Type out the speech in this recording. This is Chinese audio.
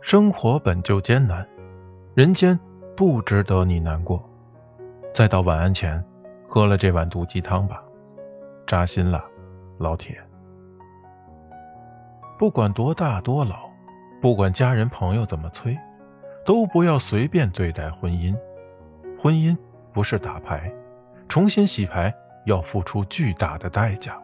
生活本就艰难人间不值得你难过。再到晚安前喝了这碗毒鸡汤吧扎心了老铁。不管多大多老不管家人朋友怎么催都不要随便对待婚姻。婚姻不是打牌重新洗牌要付出巨大的代价